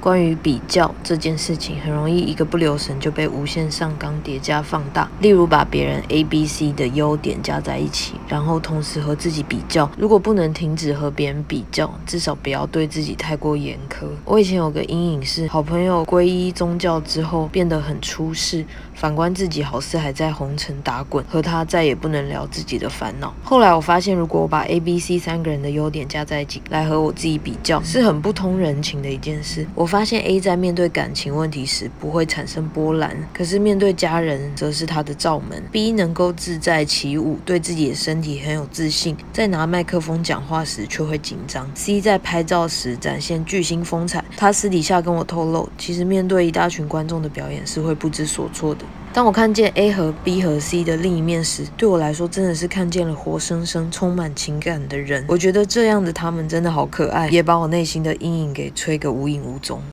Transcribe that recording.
关于比较这件事情，很容易一个不留神就被无限上纲叠加放大。例如，把别人 A、B、C 的优点加在一起，然后同时和自己比较。如果不能停止和别人比较，至少不要对自己太过严苛。我以前有个阴影是，好朋友皈依宗教之后变得很出世，反观自己好似还在红尘打滚，和他再也不能聊自己的烦恼。后来我发现，如果我把 A、B、C 三个人的优点加在一起，来和我自己比较，是很不通人情的一件事。我。发现 A 在面对感情问题时不会产生波澜，可是面对家人则是他的罩门。B 能够自在起舞，对自己的身体很有自信，在拿麦克风讲话时却会紧张。C 在拍照时展现巨星风采，他私底下跟我透露，其实面对一大群观众的表演是会不知所措的。当我看见 A 和 B 和 C 的另一面时，对我来说真的是看见了活生生、充满情感的人。我觉得这样的他们真的好可爱，也把我内心的阴影给吹个无影无踪。